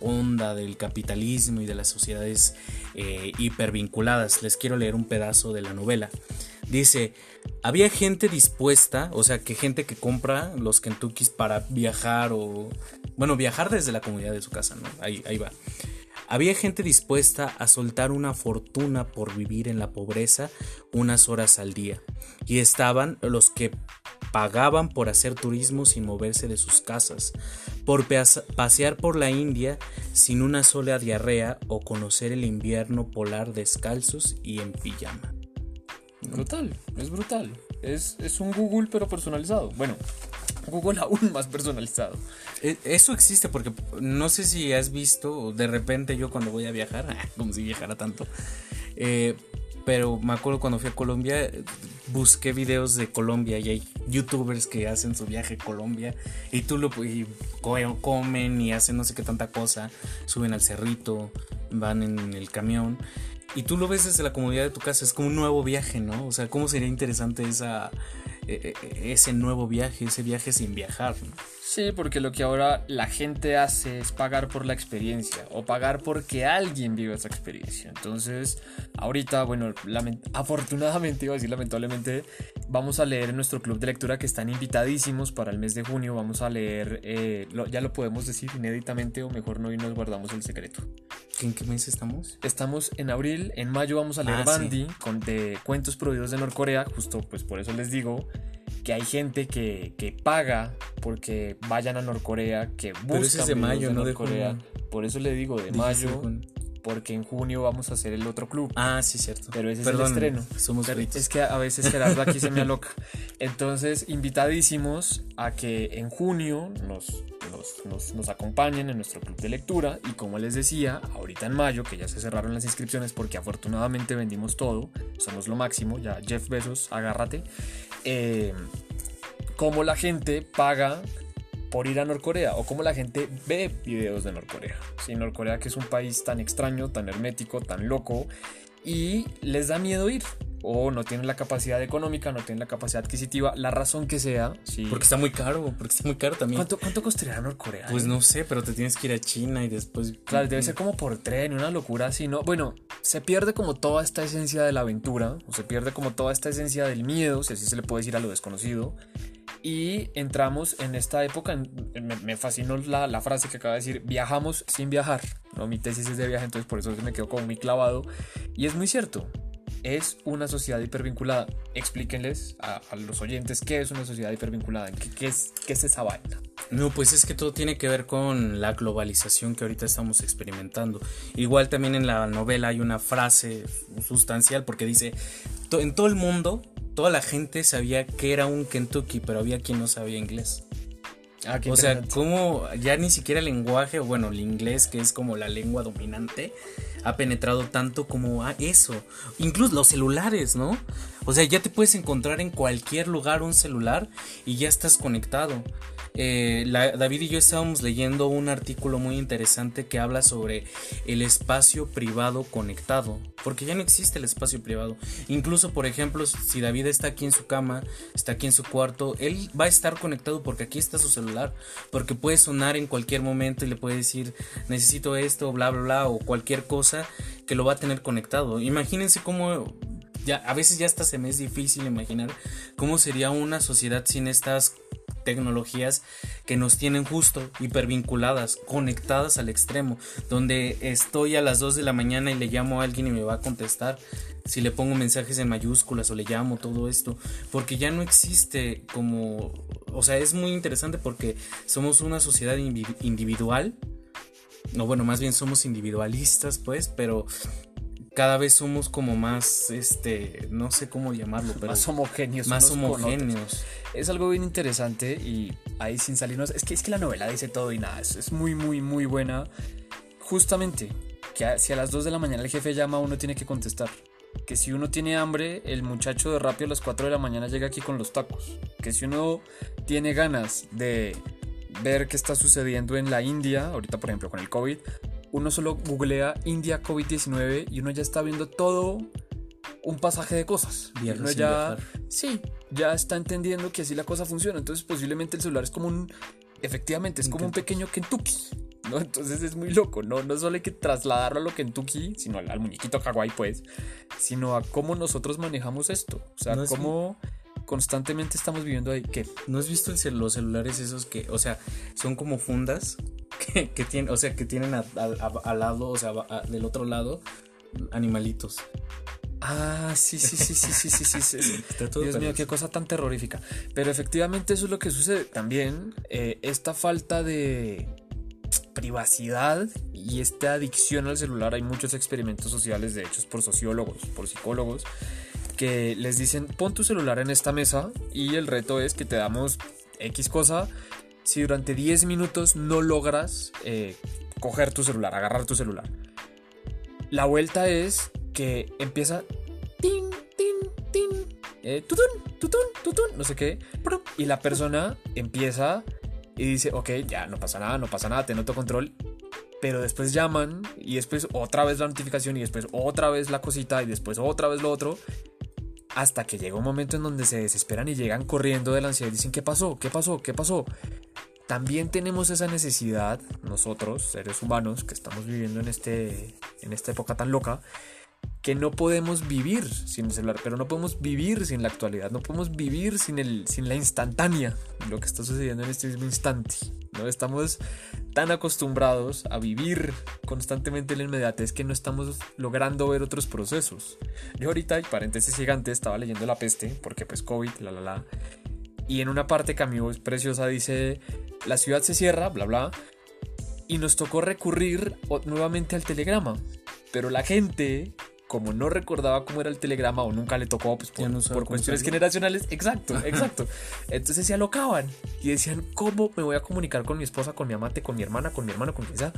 Speaker 2: onda del capitalismo y de las sociedades eh, hipervinculadas. Les quiero leer un pedazo de la novela. Dice, había gente dispuesta, o sea, que gente que compra los Kentuckys para viajar o, bueno, viajar desde la comunidad de su casa, ¿no? Ahí, ahí va. Había gente dispuesta a soltar una fortuna por vivir en la pobreza unas horas al día. Y estaban los que pagaban por hacer turismo sin moverse de sus casas, por pasear por la India sin una sola diarrea o conocer el invierno polar descalzos y en pijama.
Speaker 1: Brutal, es brutal. Es, es un Google pero personalizado. Bueno, Google aún más personalizado.
Speaker 2: E, eso existe porque no sé si has visto, de repente yo cuando voy a viajar, como si viajara tanto, eh, pero me acuerdo cuando fui a Colombia, busqué videos de Colombia y hay youtubers que hacen su viaje a Colombia y tú lo y comen y hacen no sé qué tanta cosa, suben al cerrito, van en el camión y tú lo ves desde la comodidad de tu casa, es como un nuevo viaje, ¿no? O sea, ¿cómo sería interesante esa, e, e, ese nuevo viaje, ese viaje sin viajar? ¿no?
Speaker 1: Sí, porque lo que ahora la gente hace es pagar por la experiencia o pagar porque alguien vive esa experiencia. Entonces, ahorita, bueno, afortunadamente, iba a decir lamentablemente, vamos a leer en nuestro club de lectura que están invitadísimos para el mes de junio. Vamos a leer, eh, ya lo podemos decir inéditamente o mejor no y nos guardamos el secreto.
Speaker 2: ¿En qué mes estamos?
Speaker 1: Estamos en abril, en mayo vamos a leer ah, Bandy con de cuentos prohibidos de Norcorea, justo pues por eso les digo que hay gente que, que paga porque vayan a Norcorea, que buscan
Speaker 2: de mayo, no de Corea.
Speaker 1: Por eso le digo de mayo, porque en junio vamos a hacer el otro club.
Speaker 2: Ah, sí, cierto.
Speaker 1: Pero ese es el estreno.
Speaker 2: Somos
Speaker 1: Es que a veces Gerardo aquí se me aloca. Entonces, invitadísimos a que en junio nos, nos, nos, acompañen en nuestro club de lectura. Y como les decía, ahorita en mayo, que ya se cerraron las inscripciones porque afortunadamente vendimos todo, somos lo máximo, ya Jeff Bezos, agárrate. Eh, cómo la gente paga por ir a Norcorea o cómo la gente ve videos de Norcorea. Sí, Norcorea que es un país tan extraño, tan hermético, tan loco y les da miedo ir o no tienen la capacidad económica, no tienen la capacidad adquisitiva, la razón que sea. Sí.
Speaker 2: Porque está muy caro, porque está muy caro también.
Speaker 1: ¿Cuánto, cuánto costaría Norcorea?
Speaker 2: Pues no sé, pero te tienes que ir a China y después...
Speaker 1: Claro, debe ser como por tren, una locura así, ¿no? Bueno, se pierde como toda esta esencia de la aventura, o se pierde como toda esta esencia del miedo, si así se le puede decir a lo desconocido. Y entramos en esta época, me, fascinó la, la, frase que acaba de decir, viajamos sin viajar. ¿no? Mi tesis es de viaje, entonces por eso me quedo como muy clavado. Y es muy cierto, es una sociedad hipervinculada. Explíquenles a, los oyentes qué es una sociedad hipervinculada, ¿Qué, qué, es, qué es esa vaina.
Speaker 2: No, pues es que todo tiene que ver con la globalización que ahorita estamos experimentando. Igual también en la novela hay una frase sustancial porque dice, en todo el mundo, toda la gente sabía que era un Kentucky, pero había quien no sabía inglés. Ah, o sea, como ya ni siquiera el lenguaje, bueno, el inglés, que es como la lengua dominante, ha penetrado tanto como a eso. Incluso los celulares, ¿no? O sea, ya te puedes encontrar en cualquier lugar un celular y ya estás conectado. Eh, David y yo estábamos leyendo un artículo muy interesante que habla sobre el espacio privado conectado, porque ya no existe el espacio privado. Incluso, por ejemplo, si David está aquí en su cama, está aquí en su cuarto, él va a estar conectado porque aquí está su celular, porque puede sonar en cualquier momento y le puede decir necesito esto, bla, bla, bla, o cualquier cosa que lo va a tener conectado. Imagínense cómo ya a veces ya hasta se me es difícil imaginar cómo sería una sociedad sin estas tecnologías que nos tienen justo hipervinculadas, conectadas al extremo, donde estoy a las 2 de la mañana y le llamo a alguien y me va a contestar, si le pongo mensajes en mayúsculas o le llamo todo esto, porque ya no existe como, o sea, es muy interesante porque somos una sociedad individual, no bueno, más bien somos individualistas, pues, pero cada vez somos como más, este, no sé cómo llamarlo, pero
Speaker 1: más homogéneos.
Speaker 2: Más homogéneos.
Speaker 1: Es algo bien interesante y ahí sin salirnos, es que es que la novela dice todo y nada, es, muy, muy, muy buena. Justamente, que si a las 2 de la mañana el jefe llama, uno tiene que contestar. Que si uno tiene hambre, el muchacho de rápido a las 4 de la mañana llega aquí con los tacos. Que si uno tiene ganas de ver qué está sucediendo en la India, ahorita por ejemplo con el COVID, uno solo googlea India COVID-19 y uno ya está viendo todo un pasaje de cosas. Y uno ya, sí, ya está entendiendo que así la cosa funciona. Entonces posiblemente el celular es como un, efectivamente, es como un pequeño Kentucky. ¿no? Entonces es muy loco, ¿no? No solo hay que trasladarlo a lo Kentucky, sino al, muñequito kawaii, pues, sino a cómo nosotros manejamos esto. O sea, cómo constantemente estamos viviendo ahí. ¿Qué?
Speaker 2: ¿No has visto los celulares esos que, o sea, son como fundas que, tienen, o sea, que tienen al lado, o sea, del otro lado, animalitos.
Speaker 1: Ah, sí, sí, sí, sí, sí, sí, sí. Dios mío, qué cosa tan terrorífica. Pero efectivamente eso es lo que sucede. También eh, esta falta de privacidad y esta adicción al celular. Hay muchos experimentos sociales, de hechos por sociólogos, por psicólogos, que les dicen, pon tu celular en esta mesa y el reto es que te damos X cosa. Si durante 10 minutos no logras eh, coger tu celular, agarrar tu celular. La vuelta es que empieza tin, tin, tin, eh, tutun, tutun, tutun, no sé qué, y la persona empieza y dice, ok, ya no pasa nada, no pasa nada, te noto control, pero después llaman y después otra vez la notificación y después otra vez la cosita y después otra vez lo otro hasta que llega un momento en donde se desesperan y llegan corriendo de la ansiedad y dicen, ¿qué pasó? ¿Qué pasó? ¿Qué pasó? También tenemos esa necesidad, nosotros, seres humanos, que estamos viviendo en, este, en esta época tan loca, que no podemos vivir sin el celular, pero no podemos vivir sin la actualidad, no podemos vivir sin, el, sin la instantánea, lo que está sucediendo en este mismo instante. ¿No? Estamos tan acostumbrados a vivir constantemente en la inmediatez que no estamos logrando ver otros procesos. Yo ahorita, y paréntesis gigante, estaba leyendo La Peste, porque pues COVID, la la la, y en una parte que a mí es preciosa dice, la ciudad se cierra, bla bla, y nos tocó recurrir nuevamente al telegrama, pero la gente como no recordaba cómo era el telegrama o nunca le tocó pues, por, cuestiones generacionales, exacto, exacto. Entonces se alocaban y decían, ¿cómo me voy a comunicar con mi esposa, con mi amante, con mi hermana, con mi hermano, con quien sea?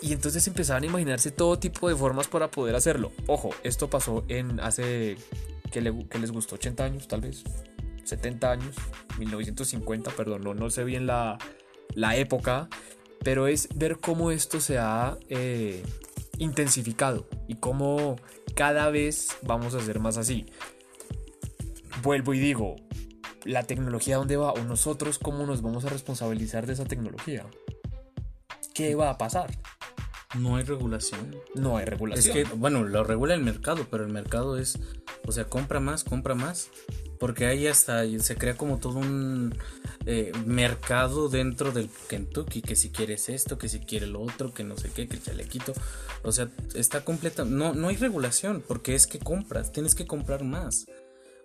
Speaker 1: Y entonces empezaban a imaginarse todo tipo de formas para poder hacerlo. Ojo, esto pasó en hace, que, le, les gustó? 80 años tal vez. 70 años, 1950, perdón, no, no sé bien la, la época, pero es ver cómo esto se ha eh, intensificado y cómo cada vez vamos a ser más así. Vuelvo y digo, la tecnología dónde va o nosotros cómo nos vamos a responsabilizar de esa tecnología. ¿Qué va a pasar?
Speaker 2: No hay regulación.
Speaker 1: No hay regulación.
Speaker 2: Es que, bueno, lo regula el mercado, pero el mercado es, o sea, compra más, compra más. Porque ahí hasta se crea como todo un eh, mercado dentro del Kentucky, que si quieres esto, que si quieres lo otro, que no sé qué, que el chalequito. O sea, está completa. No, no hay regulación, porque es que compras, tienes que comprar más.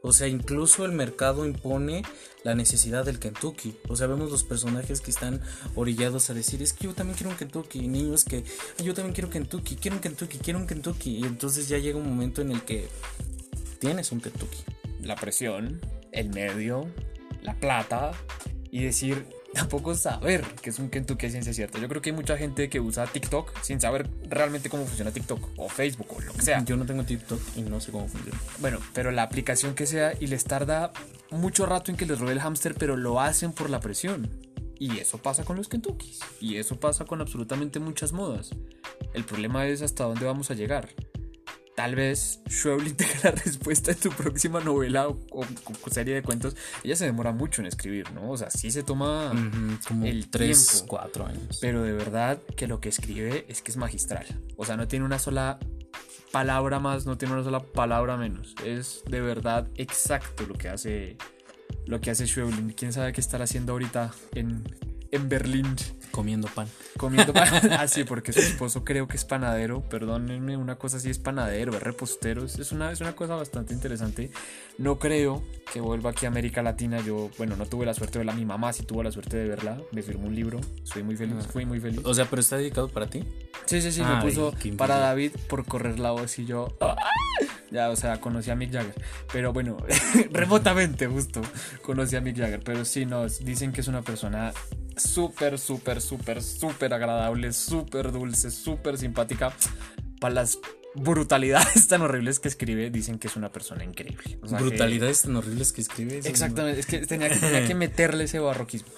Speaker 2: O sea, incluso el mercado impone la necesidad del Kentucky. O sea, vemos los personajes que están orillados a decir, es que yo también quiero un Kentucky. Niños que, yo también quiero Kentucky, quiero un Kentucky, quiero un Kentucky. Y entonces ya llega un momento en el que tienes un Kentucky.
Speaker 1: La presión, el medio, la plata y decir, tampoco saber que es un Kentucky a ciencia cierta. Yo creo que hay mucha gente que usa TikTok sin saber realmente cómo funciona TikTok o Facebook o lo que sea.
Speaker 2: Yo no tengo TikTok y no sé cómo funciona.
Speaker 1: Bueno, pero la aplicación que sea y les tarda mucho rato en que les robe el hámster, pero lo hacen por la presión. Y eso pasa con los Kentuckys. Y eso pasa con absolutamente muchas modas. El problema es hasta dónde vamos a llegar tal vez Schweblin tenga la respuesta en tu próxima novela o, serie de cuentos. Ella se demora mucho en escribir, ¿no? O sea, sí se toma
Speaker 2: como el 3, 4 años.
Speaker 1: Pero de verdad que lo que escribe es que es magistral. O sea, no tiene una sola palabra más, no tiene una sola palabra menos. Es de verdad exacto lo que hace lo que hace Schweblin. ¿Quién sabe qué estará haciendo ahorita en, en Berlín?
Speaker 2: Comiendo pan.
Speaker 1: Comiendo pan. ah, sí, porque su esposo creo que es panadero. Perdónenme, una cosa así es panadero, es repostero. Es una, es una cosa bastante interesante. No creo que vuelva aquí a América Latina. Yo, bueno, no tuve la suerte de verla. Mi mamá sí tuvo la suerte de verla. Me firmó un libro. Soy muy feliz. Ah. Fui muy feliz.
Speaker 2: O sea, pero está dedicado para ti.
Speaker 1: Sí, sí, sí. me puso para David por correr la voz y yo. Ya, o sea, conocí a Mick Jagger. Pero bueno, remotamente, justo. Conocí a Mick Jagger. Pero sí, no, dicen que es una persona súper, súper, súper, súper agradable, súper dulce, súper simpática. Para las brutalidades tan horribles que escribe, dicen que es una persona increíble.
Speaker 2: brutalidades tan horribles que escribe.
Speaker 1: Exactamente, es que tenía, que meterle ese barroquismo.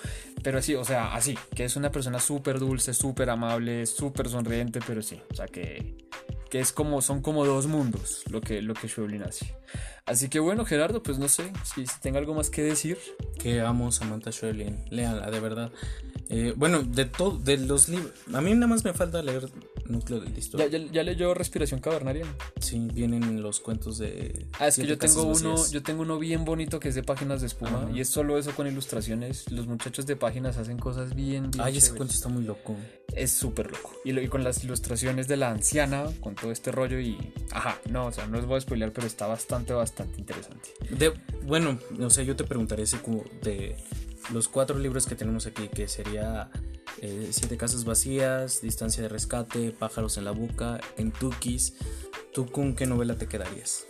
Speaker 1: Pero sí, o sea, así, que es una persona súper dulce, súper amable, súper sonriente, pero sí, o sea que, que es como, son como dos mundos lo que, lo que Schweblin hace. Así que bueno, Gerardo, pues no sé si, si tengo algo más que decir.
Speaker 2: Que amo Samantha Schweblin, léala, de verdad. Eh, bueno, de todo, de los libros. A mí nada más me falta leer Núcleo del Listo.
Speaker 1: ¿Ya, ya, leyó Respiración Cavernaria?
Speaker 2: Sí, vienen los cuentos de.
Speaker 1: Ah, es que yo tengo uno, yo tengo uno bien bonito que es de páginas de espuma. Y es solo eso con ilustraciones. Los muchachos de páginas hacen cosas bien, bien
Speaker 2: Ay, ese cuento está muy loco.
Speaker 1: Es súper loco. Y, y, con las ilustraciones de la anciana, con todo este rollo y. Ajá, no, o sea, no les voy a spoilear, pero está bastante, bastante interesante.
Speaker 2: De, bueno, o sea, yo te preguntaré ese como de los cuatro libros que tenemos aquí, que sería eh, Siete Casas Vacías, Distancia de Rescate, Pájaros en la Boca, Entukis, ¿tú con qué novela te quedarías?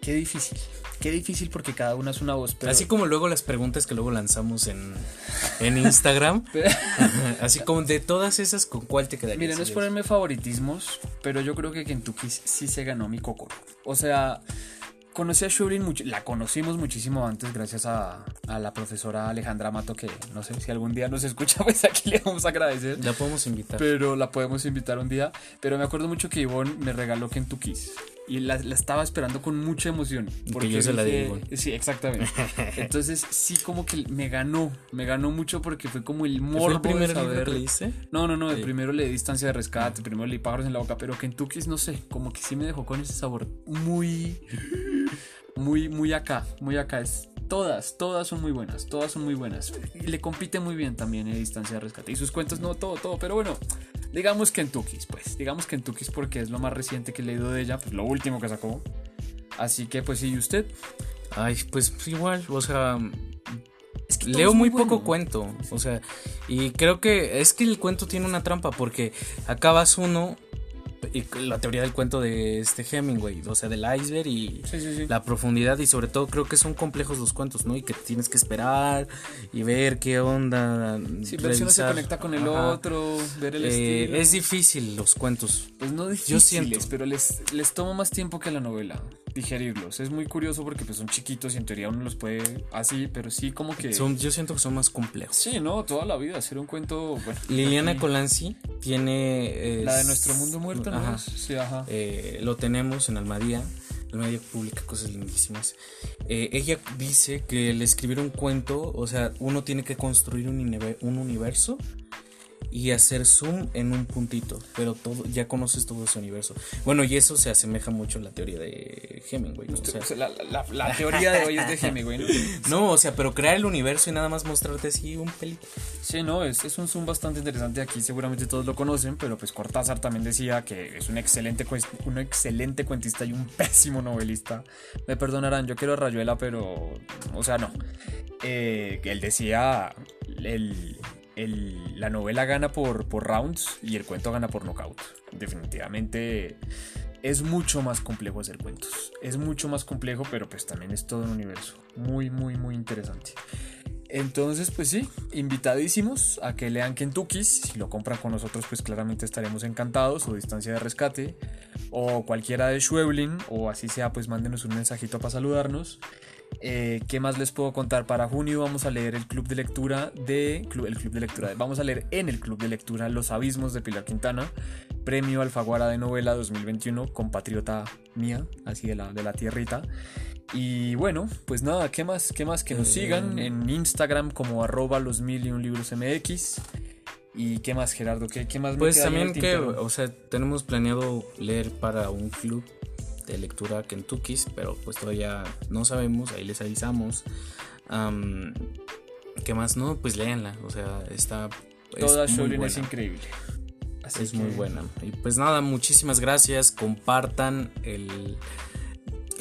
Speaker 1: Qué difícil. Qué difícil porque cada una es una voz.
Speaker 2: Así como luego las preguntas que luego lanzamos en, en Instagram. así como de todas esas, ¿con cuál te quedarías?
Speaker 1: Miren, no es ponerme favoritismos, pero yo creo que Kentucky sí se ganó mi coco. O sea, conocí a Shurin mucho, la conocimos muchísimo antes gracias a, a, la profesora Alejandra Mato, que no sé si algún día nos escucha, pues aquí le vamos a agradecer.
Speaker 2: La podemos invitar.
Speaker 1: Pero la podemos invitar un día. Pero me acuerdo mucho que Ivonne me regaló Kentucky's y la, la, estaba esperando con mucha emoción.
Speaker 2: Porque yo se la di.
Speaker 1: Sí, exactamente. Entonces sí como que me ganó, me ganó mucho porque fue como el morbo
Speaker 2: ¿Fue el primer libro que leíste?
Speaker 1: No, no, no, el primero le di distancia de rescate, primero leí pájaros en la boca, pero Kentucky's no sé, como que sí me dejó con ese sabor muy muy, muy acá, muy acá. Es, todas, todas son muy buenas, todas son muy buenas. Y le compite muy bien también en distancia de rescate. Y sus cuentos, no todo, todo, pero bueno, digamos Kentucky's, pues. Digamos Kentucky's porque es lo más reciente que he leído de ella, pues lo último que sacó. Así que, pues, ¿y usted?
Speaker 2: Ay, pues igual, o sea. leo muy, poco cuento, o sea, y creo que es que el cuento tiene una trampa porque acabas uno la teoría del cuento de este Hemingway, o sea, del iceberg y la profundidad y sobre todo creo que son complejos los cuentos, ¿no? Y que tienes que esperar y ver qué onda.
Speaker 1: Sí, pero si uno se conecta con el otro, ver el eh, estilo.
Speaker 2: Es difícil los cuentos.
Speaker 1: Pues no difíciles, pero les, les toma más tiempo que la novela digerirlos. Es muy curioso porque pues son chiquitos y en teoría uno los puede así, pero sí como que...
Speaker 2: Son, yo siento que son más complejos.
Speaker 1: Sí, no, toda la vida, hacer un cuento...
Speaker 2: Liliana Colanzi tiene...
Speaker 1: la de Nuestro Mundo Muerto, ¿no?
Speaker 2: Sí, ajá. Eh, lo tenemos en Almadía. Almadía publica cosas lindísimas. Eh, ella dice que el escribir un cuento, o sea, uno tiene que construir un, un universo y hacer zoom en un puntito, pero todo ya conoces todo ese universo. Bueno, y eso se asemeja mucho a la teoría de Hemingway. ¿no? O
Speaker 1: sea, la, teoría de hoy es de Hemingway, ¿no?
Speaker 2: no, o sea, pero crear el universo y nada más mostrarte así un pelito.
Speaker 1: Sí, no, es, es un zoom bastante interesante. Aquí seguramente todos lo conocen, pero pues Cortázar también decía que es un excelente, un excelente cuentista y un pésimo novelista. Me perdonarán, yo quiero a Rayuela, pero, o sea, no. Eh, él decía, el, la novela gana por, rounds y el cuento gana por knockout. Definitivamente es mucho más complejo hacer cuentos. Es mucho más complejo, pero pues también es todo un universo. Muy, muy, muy interesante. Entonces, pues sí, invitadísimos a que lean Kentucky. Si lo compran con nosotros, pues claramente estaremos encantados. O Distancia de Rescate. O cualquiera de Schweblin. O así sea, pues mándenos un mensajito para saludarnos. Eh, ¿Qué más les puedo contar? Para junio vamos a leer el club de lectura de. el club de lectura. vamos a leer en el club de lectura Los Abismos de Pilar Quintana. Premio Alfaguara de Novela 2021, compatriota mía, así de la, de la tierrita. Y bueno, pues nada, ¿qué más? ¿Qué más? Que nos sigan en Instagram como arroba los mil y un libros MX. ¿Y qué más, Gerardo? ¿Qué, qué más?
Speaker 2: Pues también que, o sea, tenemos planeado leer para un club de lectura Kentucky's, pero pues todavía no sabemos, ahí les avisamos. ¿Qué más? No, pues léanla, o sea, está...
Speaker 1: Toda Shaolin es increíble.
Speaker 2: es muy buena. Y pues nada, muchísimas gracias, compartan el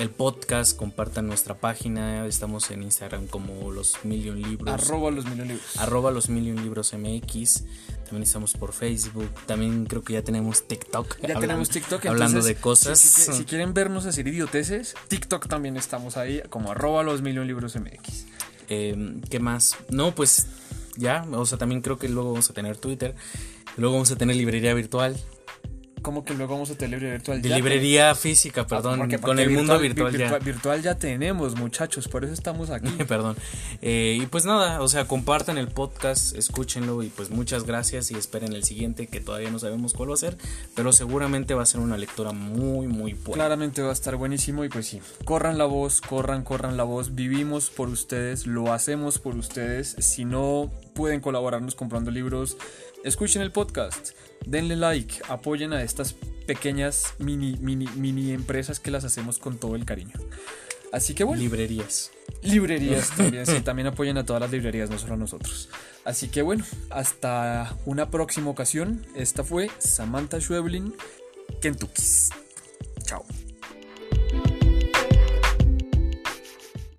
Speaker 2: el podcast, compartan nuestra página. Estamos en Instagram como los Million Libros.
Speaker 1: Arroba los Million Libros.
Speaker 2: Arroba los Million Libros MX. También estamos por Facebook. También creo que ya tenemos TikTok.
Speaker 1: Ya tenemos TikTok.
Speaker 2: Hablando de cosas.
Speaker 1: Si, quieren vernos hacer idioteces, TikTok también estamos ahí como arroba los Million Libros MX.
Speaker 2: Em, ¿Qué más? No, pues ya. O sea, también creo que luego vamos a tener Twitter. Luego vamos a tener librería virtual.
Speaker 1: ¿Cómo que luego vamos a tener librería virtual?
Speaker 2: De librería física, perdón. con el mundo virtual,
Speaker 1: ya. Virtual ya tenemos, muchachos, por eso estamos aquí.
Speaker 2: perdón. Eh, y pues nada, o sea, compartan el podcast, escúchenlo y pues muchas gracias y esperen el siguiente que todavía no sabemos cuál va a ser, pero seguramente va a ser una lectura muy, muy buena.
Speaker 1: Claramente va a estar buenísimo y pues sí, corran la voz, corran, corran la voz, vivimos por ustedes, lo hacemos por ustedes. Si no pueden colaborarnos comprando libros, escuchen el podcast, denle like, apoyen a estas pequeñas mini, mini, mini empresas que las hacemos con todo el cariño. Así que bueno.
Speaker 2: Librerías.
Speaker 1: Librerías también, sí, también apoyen a todas las librerías, no solo a nosotros. Así que bueno, hasta una próxima ocasión. Esta fue Samantha Schweblin, Kentucky. Chao.